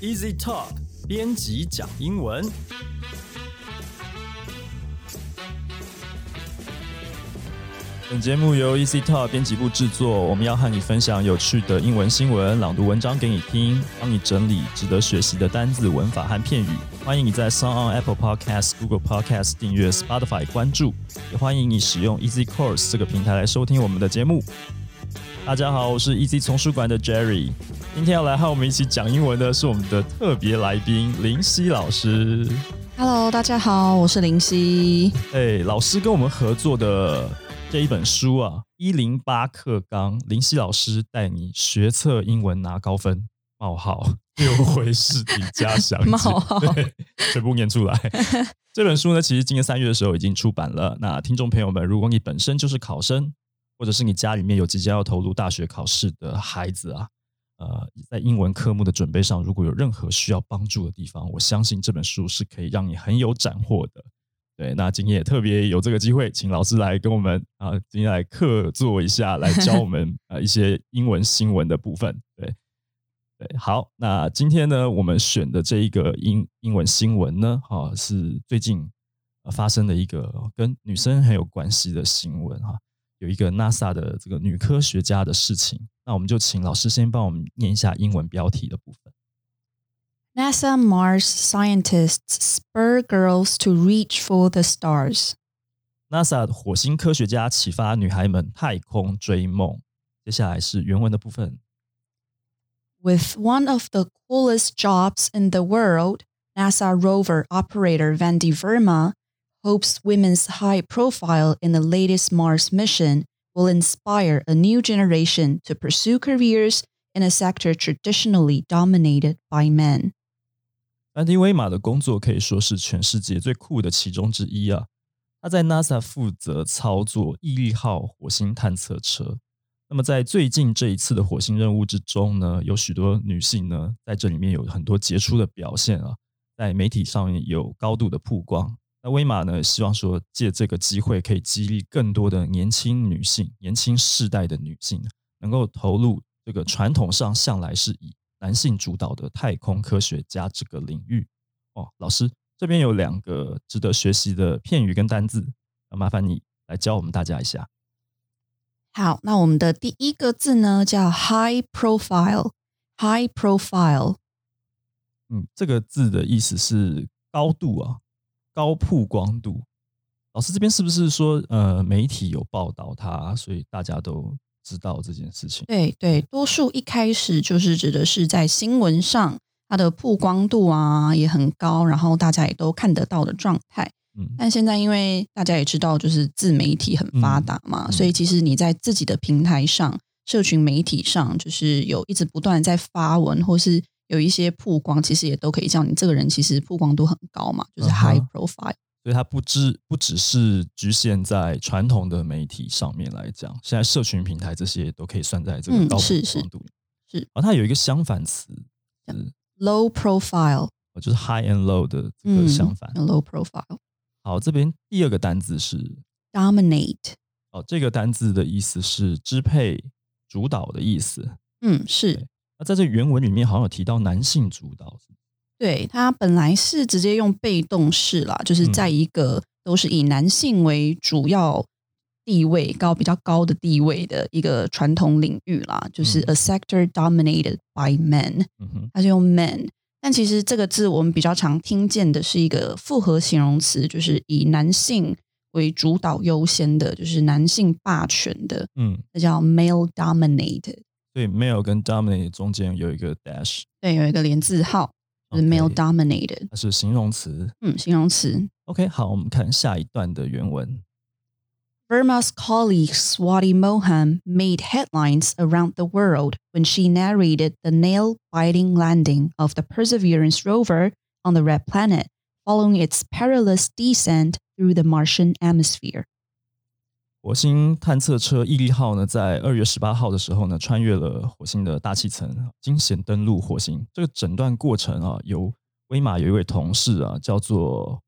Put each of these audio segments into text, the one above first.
Easy Talk 编辑讲英文。本节目由 Easy Talk 编辑部制作，我们要和你分享有趣的英文新闻，朗读文章给你听，帮你整理值得学习的单字、文法和片语。欢迎你在 s o n on Apple Podcast、Google Podcast 订阅，Spotify 关注，也欢迎你使用 Easy Course 这个平台来收听我们的节目。大家好，我是 Easy 丛书馆的 Jerry。今天要来和我们一起讲英文的是我们的特别来宾林夕老师。Hello，大家好，我是林夕。哎，老师跟我们合作的这一本书啊，《一零八课纲》，林夕老师带你学测英文拿高分。冒号六回试题加详解，冒号 对，全部念出来。这本书呢，其实今年三月的时候已经出版了。那听众朋友们，如果你本身就是考生，或者是你家里面有即将要投入大学考试的孩子啊，呃，在英文科目的准备上，如果有任何需要帮助的地方，我相信这本书是可以让你很有斩获的。对，那今天也特别有这个机会，请老师来跟我们啊，今天来客座一下，来教我们呃一些英文新闻的部分。对，对，好，那今天呢，我们选的这一个英英文新闻呢，哈、是最近发生的一个跟女生很有关系的新闻哈、有一个 NASA 的这个女科学家的事情。那我们就请老师先帮我们念一下英文标题的部分。 NASA Mars scientists spur girls to reach for the stars. NASA 的火星科学家启发女孩们太空追梦。接下来是原文的部分。 With one of the coolest jobs in the world, NASA rover operator Vandy Verma hopes women's high profile in the latest Mars mission will inspire a new generation to pursue careers in a sector traditionally dominated by men. 安迪威玛的工作可以说是全世界最酷的其中之一啊！他在 NASA 负责操作毅力号火星探测车。那么在最近这一次的火星任务之中呢，有许多女性呢在这里面有很多杰出的表现啊，在媒体上面有高度的曝光。 那威马呢，希望说借这个机会可以激励更多的年轻女性、年轻世代的女性，能够投入这个传统上向来是以男性主导的太空科学家这个领域。哦，老师这边有两个值得学习的片语跟单字，那麻烦你来教我们大家一下。好，那我们的第一个字呢叫 high profile。high profile，嗯，这个字的意思是高度啊，高曝光度。老师这边是不是说，呃，媒体有报道它，所以大家都知道这件事情？对对，多数一开始就是指的是在新闻上它的曝光度啊也很高，然后大家也都看得到的状态。嗯但现在因为大家也知道，就是自媒体很发达嘛，嗯所以其实你在自己的平台上、社群媒体上，就是有一直不断在发文，或是有一些曝光，其实也都可以叫你这个人其实曝光度很高嘛，就是 high profile。所以它不只不只是局限在传统的媒体上面来讲，现在社群平台这些都可以算在这个嗯高曝是是光度里。是啊，它有一个相反词，Low profile，哦就是 high and low 的这个嗯，相反。low profile。好，这边第二个单字是 Dominate，哦，这个单字的意思是支配、主导的意思。嗯，是对那在这原文里面好像有提到男性主导，对，他本来是直接用被动式啦，就是嗯在一个都是以男性为主要地位高、比较高的地位的一个传统领域啦，就是嗯 a sector dominated by men，嗯哼，它是用 men。但其实这个字我们比较常听见的是一个复合形容词，就是以男性为主导优先的，就是男性霸权的，嗯，那叫 male dominated。所以 male 跟 dominate 中间有一个 dash，对，有一个连字号，就是 male OK dominated，它是形容词。嗯，形容词。 OK，好，我们看下一段的原文。 Verma's colleague Swati Mohan made headlines around the world when she narrated the nail biting landing of the Perseverance rover on the Red Planet following its perilous descent through the Martian atmosphere. 火星探测车毅力号呢，在二月十八号的时候呢，穿越了火星的大气层，惊险登陆火星。这个整段过程啊，由威马有一位同事啊，叫做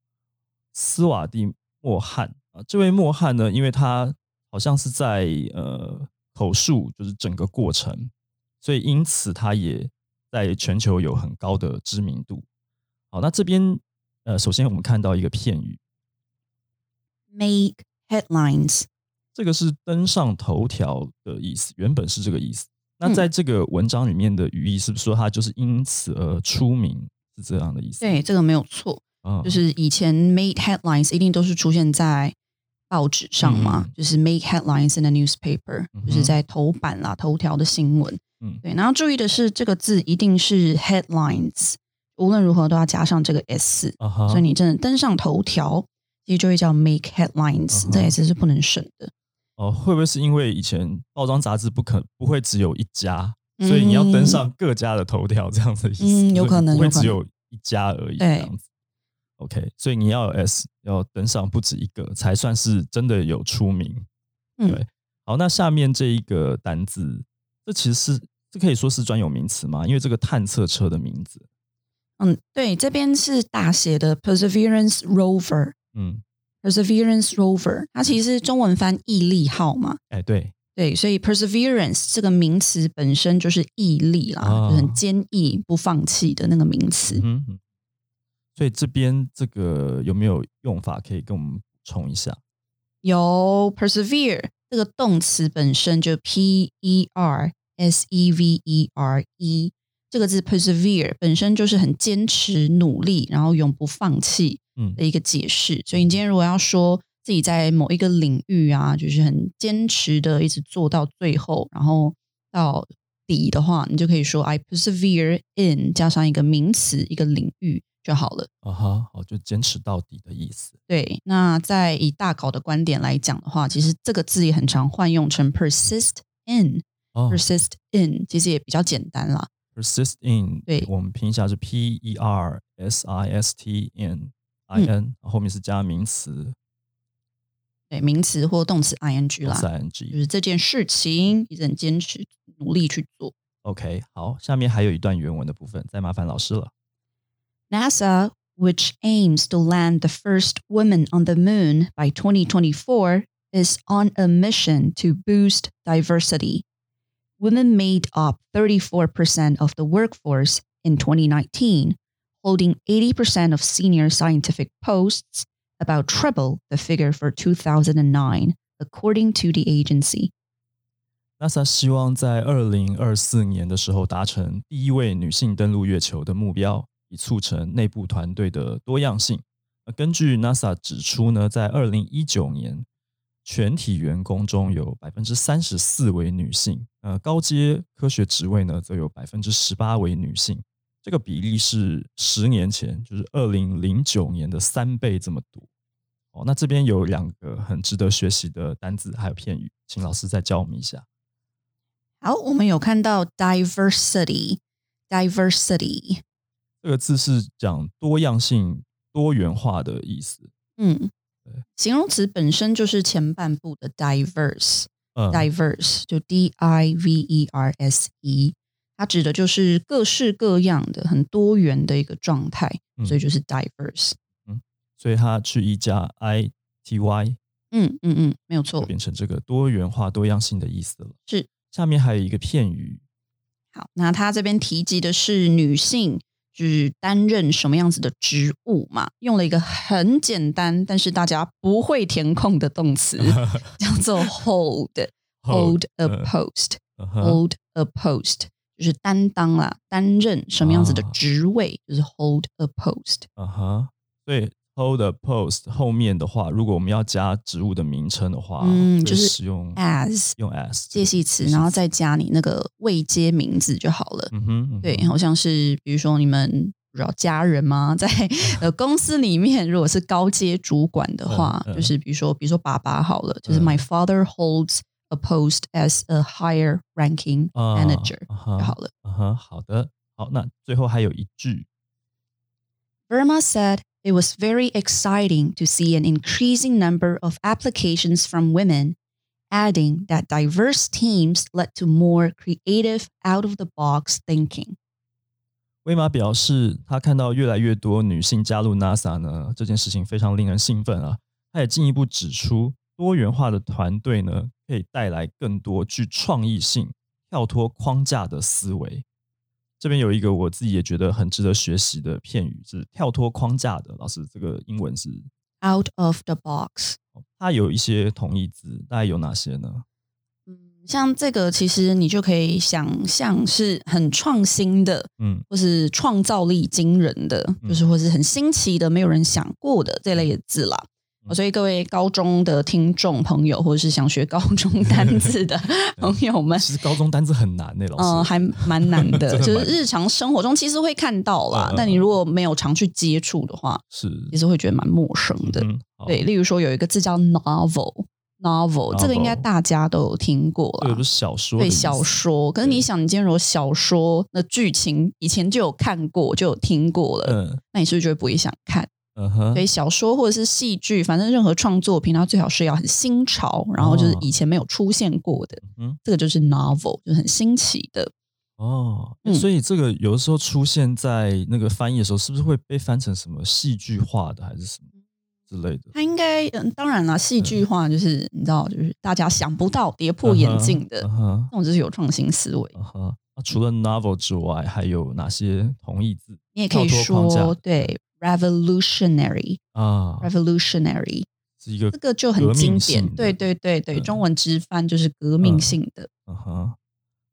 斯瓦蒂莫汉啊。这位莫汉呢，因为他好像是在呃口述，就是整个过程，所以因此他也在全球有很高的知名度。好，那这边呃，首先我们看到一个片语 make headlines，这个是登上头条的意思，原本是这个意思。那嗯在这个文章里面的语义是不是说它就是因此而出名，是这样的意思？对，这个没有错。嗯，就是以前 made headlines 一定都是出现在报纸上嘛，嗯就是 make headlines in the newspaper，、嗯就是在头版啦、头条的新闻。嗯对，然后注意的是，这个字一定是 headlines，无论如何都要加上这个 s，、啊，所以你真的登上头条，其实就会叫 make headlines，、这 s 是不能省的。哦，会不会是因为以前包装杂志不可不会只有一家，所以你要登上各家的头条这样子的意思？嗯有可能不会只有一家而已这对样子。OK，所以你要有 S，要登上不止一个，才算是真的有出名。嗯对，好，那下面这一个单字，这其实是这可以说是专有名词吗？因为这个探测车的名字，嗯，对，这边是大写的 Perseverance Rover。嗯，Perseverance Rover，它其实是中文翻毅力号嘛，哎，对，对，所以 perseverance 这个名词本身就是毅力啦，哦就很坚毅、不放弃的那个名词。嗯嗯，所以这边这个有没有用法可以跟我们补充一下？有 persevere 这个动词本身就 p e r s e v e r e 这个字 persevere 本身就是很坚持、努力，然后永不放弃嗯的一个解释。所以你今天如果要说自己在某一个领域啊，就是很坚持的一直做到最后，然后到底的话，你就可以说 I persevere in 加上一个名词一个领域就好了。啊哈，好，就坚持到底的意思。对，那在以大考的观点来讲的话，其实这个字也很常换用成 persist in，persist、哦 in，其实也比较简单啦。persist in，对我们拼一下是 P E R S I S T N I N，、后面是加名词对，名词或动词 ing 啦 S，I N 就 G。是这件事情一直很坚持努力去做。 OK，好，下面还有一段原文的部分，再麻烦老师了。 NASA, which aims to land the first woman on the moon by 2024, is on a mission to boost diversity. Women made up 34% of the workforce in 2019, Holding 80% of senior scientific posts, about triple the figure for 2009, according to the agency. NASA 希望在二零二四年的时候达成第一位女性登陆月球的目标，以促成内部团队的多样性。那根据 NASA 指出呢，在二零一九年，全体员工中有百分之三十四为女性，呃，高阶科学职位呢则有百分之十八为女性。这个比例是十年前，就是二零零九年的三倍这么多。哦，那这边有两个很值得学习的单字还有片语，请老师再教我们一下。好，我们有看到 diversity, diversity，这个字是讲多样性、多元化的意思。嗯，形容词本身就是前半部的 diverse，diverse、嗯 diverse 就 d i v e r s e，它指的就是各式各样的、很多元的一个状态，嗯所以就是 diverse。嗯所以它去一加 i t y，嗯嗯嗯，没有错。变成这个多元化、多样性的意思了。是。下面还有一个片语，好，那它这边提及的是女性就是担任什么样子的职务嘛？用了一个很简单，但是大家不会填空的动词，叫做 hold，hold a 嗯 post。hold a post，就是担当啦，担任什么样子的啊职位，就是 hold a post。啊哈，所以 hold a post 后面的话，如果我们要加职务的名称的话，嗯就是使用 as 用 as 介系词，然后再加你那个未接名字就好了。嗯哼，嗯哼对，好像是比如说你们不知道家人吗？在 呃公司里面，如果是高阶主管的话，嗯嗯就是比如说比如说爸爸好了，就是嗯 my father holds a post as a higher ranking 啊 manager 啊哈就好了。嗯哼，好的，好，那最后还有一句， Verma said it was very exciting to see an increasing number of applications from women, adding that diverse teams led to more creative, out of the box thinking. 威玛表示，他看到越来越多女性加入 NASA 呢，这件事情非常令人兴奋啊。他也进一步指出，多元化的团队呢， 可以带来更多具创意性、跳脱框架的思维。这边有一个我自己也觉得很值得学习的片语，是跳脱框架的。老师，这个英文是 out of the box。它有一些同义字，大概有哪些呢？嗯，像这个其实你就可以想象是很创新的，嗯，或是创造力惊人的，就是或是很新奇的，没有人想过的这类的字啦。所以各位高中的听众朋友，或者是想学高中单字的 朋友们，其实高中单字很难呢，老师。嗯，还蛮难的，就是日常生活中其实会看到啦，但你如果没有常去接触的话，是其实会觉得蛮陌生的。对，例如说有一个字叫 novel，novel 这个应该大家都有听过了，对，不是小说，对小说。可是你想，你今天如果小说的剧情以前就有看过，就有听过了，嗯，那你是不是就会不会想看？嗯哼，所以小说或者是戏剧，反正任何创作品，它最好是要很新潮，然后就是以前没有出现过的。嗯，这个就是 novel，就是很新奇的。哦，所以这个有的时候出现在那个翻译的时候，是不是会被翻成什么戏剧化的，还是什么之类的？它应该，嗯，当然了，戏剧化就是你知道，就是大家想不到、跌破眼镜的，那种就是有创新思维。除了 novel 之外，还有哪些同义字？你也可以说对。Revolutionary 啊，Revolutionary。是一个这个就很经典，对对对对，中文直翻就是革命性的。嗯。哼，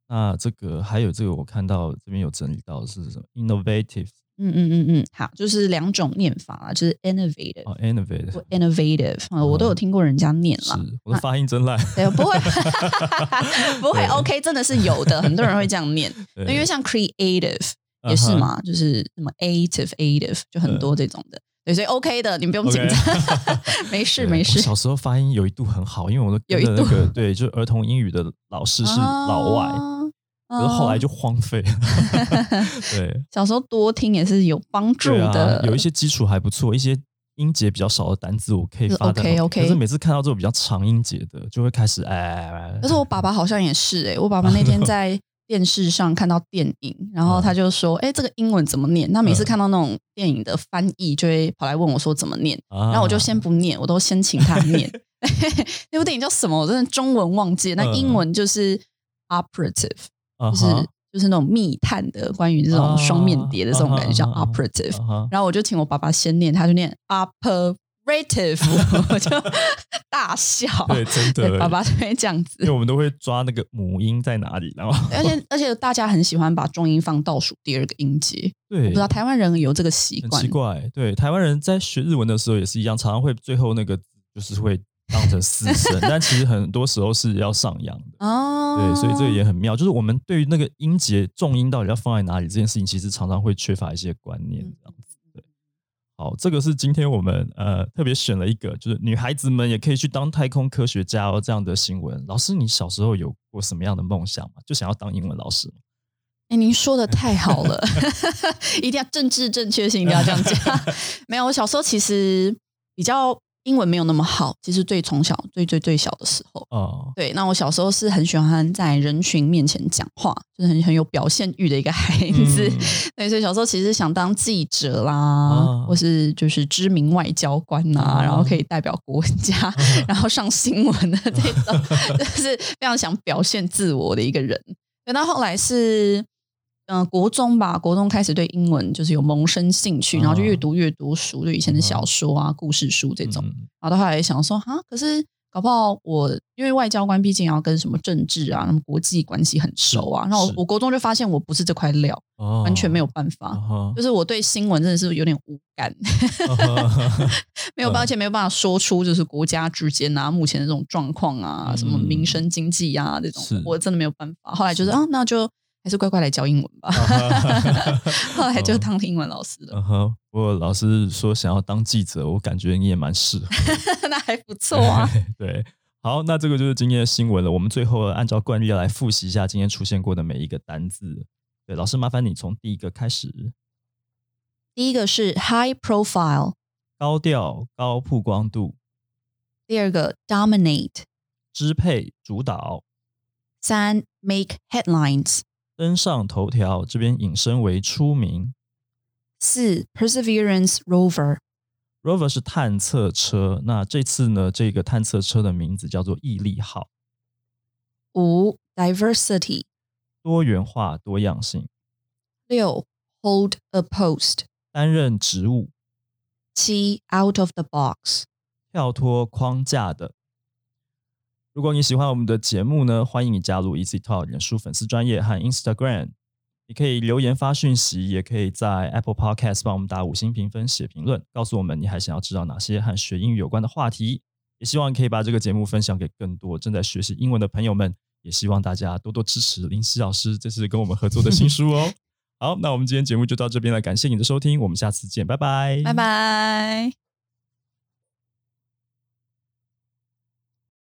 那这个还有这个，我看到这边有整理到是什么？Innovative，嗯嗯嗯嗯，好，就是两种念法啊，就是 innovative，innovative，innovative 啊我都有听过人家念了。我的发音真烂，对，不会 不会，OK，真的是有的，很多人会这样念，因为像 creative。也是嘛，就是什么 ative ative 就很多这种的，对，所以 OK 的，你们不用紧张，没事没事。小时候发音有一度很好，因为我的有一那个对，就儿童英语的老师是老外，可是后来就荒废了。对，小时候多听也是有帮助的，有一些基础还不错，一些音节比较少的单字我可以发的 OK OK。可是每次看到这种比较长音节的，就会开始哎。可是我爸爸好像也是哎，我爸爸那天 在。电视上看到电影，然后他就说：“哎，这个英文怎么念？”他每次看到那种电影的翻译，就会跑来问我说：“怎么念？”然后我就先不念，我都先请他念。那部电影叫什么？我真的中文忘记。那英文就是 operative，就是就是那种密探的，关于这种双面谍的这种感觉叫 operative。然后我就请我爸爸先念，他就念 upper。Creative，我就大笑。对，真的，爸爸就会这样子。因为我们都会抓那个母音在哪里，然后而且 而且大家很喜欢把重音放倒数第二个音节。对，不知道台湾人有这个习惯。奇怪，对，台湾人在学日文的时候也是一样，常常会最后那个就是会当成四声，但其实很多时候是要上扬的。哦，对，所以这个也很妙，就是我们对于那个音节重音到底要放在哪里这件事情，其实常常会缺乏一些观念，这样子。好，这个是今天我们呃特别选了一个，就是女孩子们也可以去当太空科学家哦这样的新闻。老师，你小时候有过什么样的梦想吗？就想要当英文老师？哎，您说的太好了，一定要政治正确性，一定要这样讲。没有，我小时候其实比较。英文没有那么好，其实最从小最最最小的时候，哦，对，那我小时候是很喜欢在人群面前讲话，就是很很有表现欲的一个孩子，对，所以小时候其实想当记者啦，或是就是知名外交官呐，然后可以代表国家，然后上新闻的这种，就是非常想表现自我的一个人。等到后来是。嗯，国中吧，国中开始对英文就是有萌生兴趣，然后就越读越读书，就以前的小说啊、故事书这种。然后到后来想说，啊，可是搞不好我因为外交官毕竟要跟什么政治啊、那么国际关系很熟啊。然后我国中就发现我不是这块料，完全没有办法。就是我对新闻真的是有点无感，没有，而且没有办法说出就是国家之间啊目前的这种状况啊，什么民生经济啊这种，我真的没有办法。后来就是啊，那就。还是乖乖来教英文吧。后来就当英文老师了。不过老师说想要当记者，我感觉你也蛮适合。那还不错啊。对，好，那这个就是今天的新闻了。我们最后按照惯例要来复习一下今天出现过的每一个单字。对，老师麻烦你从第一个开始。第一个是 high profile，高调、高曝光度。第二个 dominate，支配、主导。三 make headlines。登上头条，这边引申为出名。四，Perseverance rover，rover 是探测车。那这次呢，这个探测车的名字叫做毅力号。五，Diversity，多元化、多样性。六 hold a post，担任职务，七 out of the box。跳脱框架的。如果你喜欢我们的节目呢，欢迎你加入 Easy Talk 脸书粉丝专业和 Instagram。你可以留言发讯息，也可以在 Apple Podcast 帮我们打五星评分、写评论，告诉我们你还想要知道哪些和学英语有关的话题。也希望你可以把这个节目分享给更多正在学习英文的朋友们。也希望大家多多支持林夕老师这次跟我们合作的新书哦。好，那我们今天节目就到这边了，感谢你的收听，我们下次见，拜拜，拜拜。